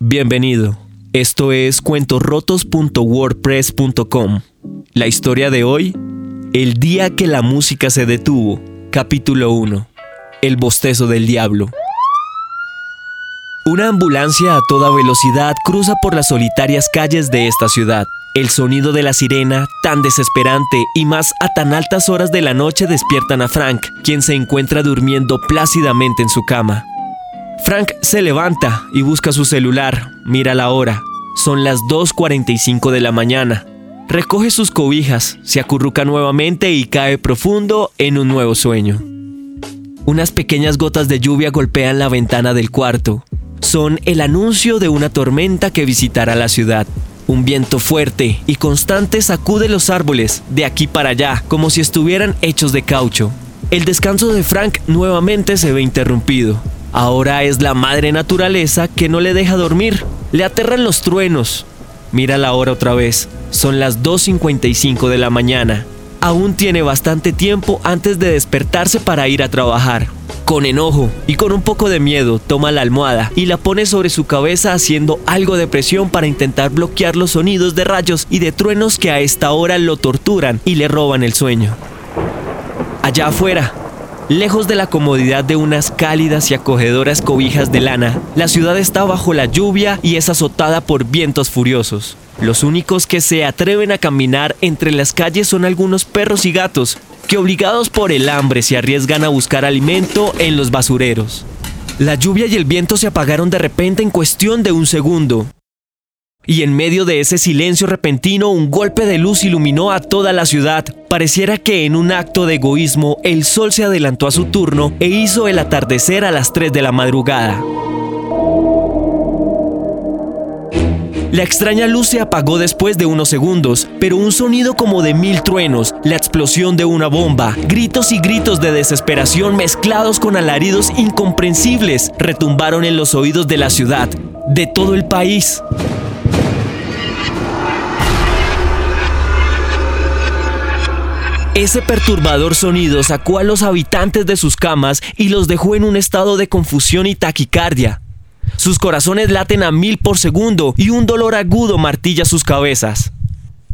Bienvenido. Esto es cuentosrotos.wordpress.com. La historia de hoy, El día que la música se detuvo, capítulo 1. El bostezo del diablo. Una ambulancia a toda velocidad cruza por las solitarias calles de esta ciudad. El sonido de la sirena, tan desesperante y más a tan altas horas de la noche despiertan a Frank, quien se encuentra durmiendo plácidamente en su cama. Frank se levanta y busca su celular, mira la hora. Son las 2.45 de la mañana. Recoge sus cobijas, se acurruca nuevamente y cae profundo en un nuevo sueño. Unas pequeñas gotas de lluvia golpean la ventana del cuarto. Son el anuncio de una tormenta que visitará la ciudad. Un viento fuerte y constante sacude los árboles de aquí para allá como si estuvieran hechos de caucho. El descanso de Frank nuevamente se ve interrumpido. Ahora es la madre naturaleza que no le deja dormir. Le aterran los truenos. Mira la hora otra vez. Son las 2.55 de la mañana. Aún tiene bastante tiempo antes de despertarse para ir a trabajar. Con enojo y con un poco de miedo toma la almohada y la pone sobre su cabeza haciendo algo de presión para intentar bloquear los sonidos de rayos y de truenos que a esta hora lo torturan y le roban el sueño. Allá afuera, Lejos de la comodidad de unas cálidas y acogedoras cobijas de lana, la ciudad está bajo la lluvia y es azotada por vientos furiosos. Los únicos que se atreven a caminar entre las calles son algunos perros y gatos, que obligados por el hambre se arriesgan a buscar alimento en los basureros. La lluvia y el viento se apagaron de repente en cuestión de un segundo, y en medio de ese silencio repentino un golpe de luz iluminó a toda la ciudad. Pareciera que en un acto de egoísmo el sol se adelantó a su turno e hizo el atardecer a las 3 de la madrugada. La extraña luz se apagó después de unos segundos, pero un sonido como de mil truenos, la explosión de una bomba, gritos y gritos de desesperación mezclados con alaridos incomprensibles retumbaron en los oídos de la ciudad, de todo el país. Ese perturbador sonido sacó a los habitantes de sus camas y los dejó en un estado de confusión y taquicardia. Sus corazones laten a mil por segundo y un dolor agudo martilla sus cabezas.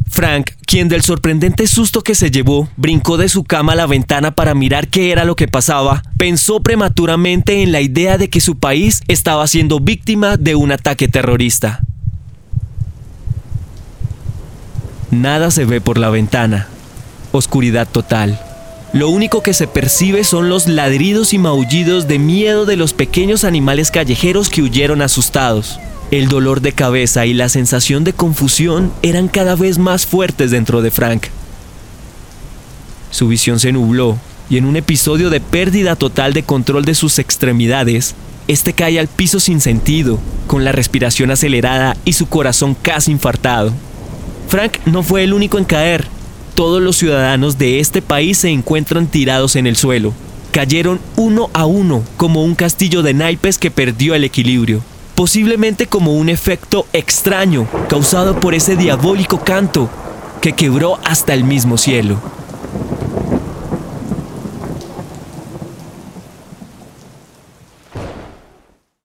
Frank, quien del sorprendente susto que se llevó, brincó de su cama a la ventana para mirar qué era lo que pasaba, pensó prematuramente en la idea de que su país estaba siendo víctima de un ataque terrorista. Nada se ve por la ventana oscuridad total. Lo único que se percibe son los ladridos y maullidos de miedo de los pequeños animales callejeros que huyeron asustados. El dolor de cabeza y la sensación de confusión eran cada vez más fuertes dentro de Frank. Su visión se nubló y en un episodio de pérdida total de control de sus extremidades, este cae al piso sin sentido, con la respiración acelerada y su corazón casi infartado. Frank no fue el único en caer, todos los ciudadanos de este país se encuentran tirados en el suelo. Cayeron uno a uno como un castillo de naipes que perdió el equilibrio. Posiblemente como un efecto extraño causado por ese diabólico canto que quebró hasta el mismo cielo.